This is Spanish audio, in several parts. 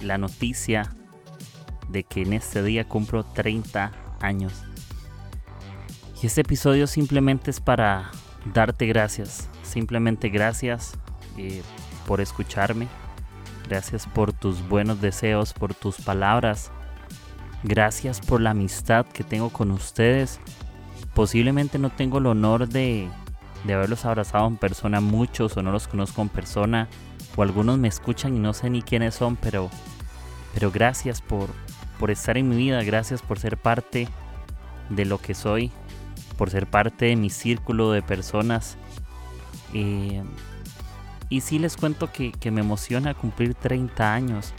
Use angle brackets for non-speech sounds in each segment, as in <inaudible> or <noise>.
la noticia de que en este día cumplo 30 años. Y este episodio simplemente es para darte gracias. Simplemente gracias eh, por escucharme. Gracias por tus buenos deseos, por tus palabras. Gracias por la amistad que tengo con ustedes. Posiblemente no tengo el honor de, de haberlos abrazado en persona muchos o no los conozco en persona o algunos me escuchan y no sé ni quiénes son, pero, pero gracias por, por estar en mi vida, gracias por ser parte de lo que soy, por ser parte de mi círculo de personas. Eh, y sí les cuento que, me emociona cumplir 30 años,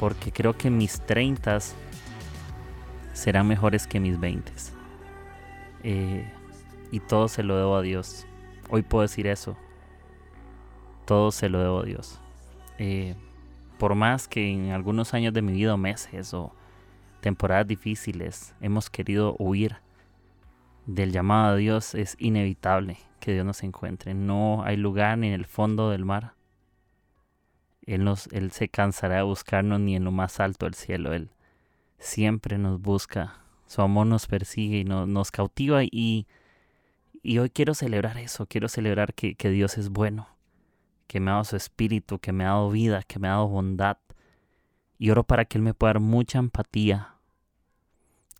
porque creo que mis 30 serán mejores que mis 20. Eh, y todo se lo debo a Dios. Hoy puedo decir eso. Todo se lo debo a Dios. Eh, por más que en algunos años de mi vida o meses o temporadas difíciles hemos querido huir del llamado a Dios, es inevitable que Dios nos encuentre. No hay lugar ni en el fondo del mar. Él, nos, él se cansará de buscarnos ni en lo más alto del cielo. Él siempre nos busca. Su amor nos persigue y nos, cautiva. Y, y, hoy quiero celebrar eso. Quiero celebrar que, que Dios es bueno que me ha dado su espíritu, que me ha dado vida, que me ha dado bondad. Y oro para que Él me pueda dar mucha empatía,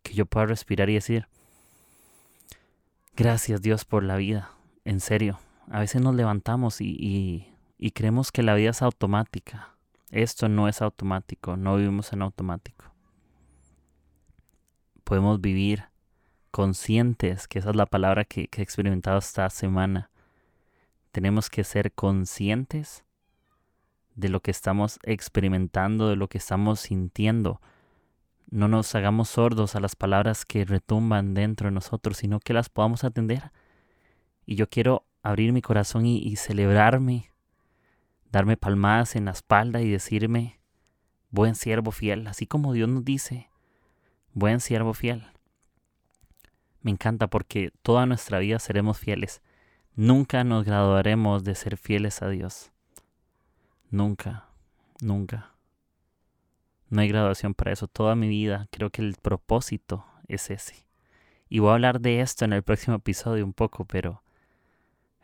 que yo pueda respirar y decir, gracias Dios por la vida, en serio. A veces nos levantamos y, y creemos que la vida es automática. Esto no es automático, no vivimos en automático. Podemos vivir conscientes, que esa es la palabra que, que he experimentado esta semana, tenemos que ser conscientes de lo que estamos experimentando, de lo que estamos sintiendo. No nos hagamos sordos a las palabras que retumban dentro de nosotros, sino que las podamos atender. Y yo quiero abrir mi corazón y, celebrarme, darme palmadas en la espalda y decirme, buen siervo fiel, así como Dios nos dice, buen siervo fiel. Me encanta porque toda nuestra vida seremos fieles Nunca nos graduaremos de ser fieles a Dios. Nunca, nunca. No hay graduación para eso. Toda mi vida creo que el propósito es ese. Y voy a hablar de esto en el próximo episodio un poco, pero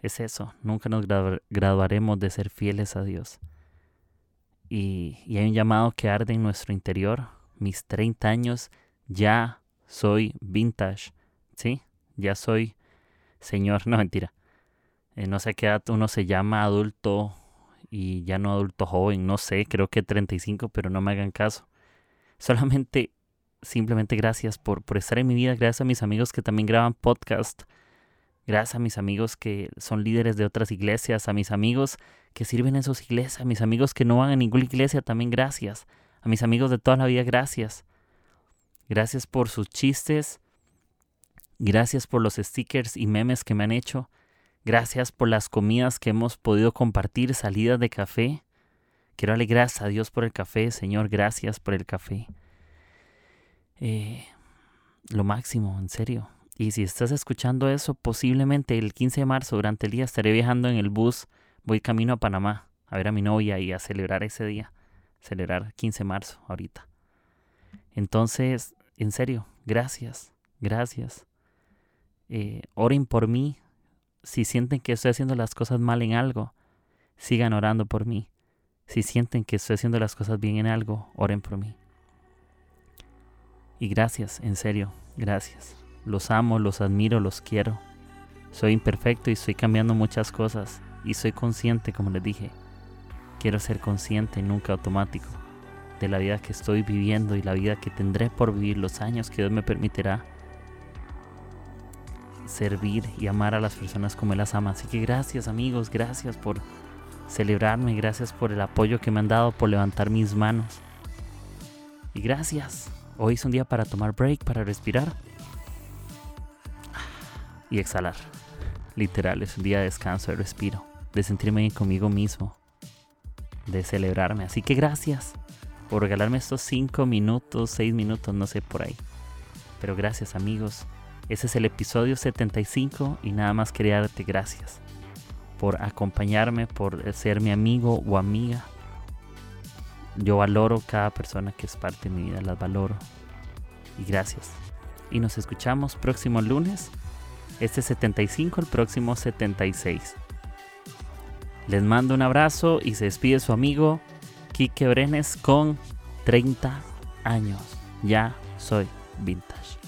es eso. Nunca nos graduaremos de ser fieles a Dios. Y, y, hay un llamado que arde en nuestro interior. Mis 30 años ya soy vintage. ¿Sí? Ya soy señor. <laughs> No, mentira. Eh, no sé qué edad uno se llama adulto y ya no adulto joven, no sé, creo que 35, pero no me hagan caso. Solamente, simplemente gracias por, por estar en mi vida, gracias a mis amigos que también graban podcast, gracias a mis amigos que son líderes de otras iglesias, a mis amigos que sirven en sus iglesias, a mis amigos que no van a ninguna iglesia, también gracias, a mis amigos de toda la vida, gracias. Gracias por sus chistes, gracias por los stickers y memes que me han hecho. Gracias por las comidas que hemos podido compartir, salidas de café. Quiero darle gracias a Dios por el café, Señor, gracias por el café. Eh, lo máximo, en serio. Y si estás escuchando eso, posiblemente el 15 de marzo durante el día estaré viajando en el bus, voy camino a Panamá a ver a mi novia y a celebrar ese día, celebrar 15 de marzo ahorita. Entonces, en serio, gracias, gracias. Eh, oren por mí, si sienten que estoy haciendo las cosas mal en algo, sigan orando por mí. Si sienten que estoy haciendo las cosas bien en algo, oren por mí. Y gracias, en serio, gracias. Los amo, los admiro, los quiero. Soy imperfecto y estoy cambiando muchas cosas. Y soy consciente, como les dije. Quiero ser consciente, nunca automático, de la vida que estoy viviendo y la vida que tendré por vivir, los años que Dios me permitirá servir y amar a las personas como Él las ama. Así que gracias amigos, gracias por celebrarme, gracias por el apoyo que me han dado, por levantar mis manos. Y gracias. Hoy es un día para tomar break, para respirar y exhalar. Literal, es un día de descanso, de respiro, de sentirme bien conmigo mismo, de celebrarme. Así que gracias por regalarme estos 5 minutos, 6 minutos, no sé por ahí. Pero gracias amigos. Ese es el episodio 75 y nada más quería darte gracias por acompañarme, por ser mi amigo o amiga. Yo valoro cada persona que es parte de mi vida, las valoro. Y gracias. Y nos escuchamos próximo lunes. Este 75, el próximo 76. Les mando un abrazo y se despide su amigo Kike Brenes con 30 años. Ya soy vintage.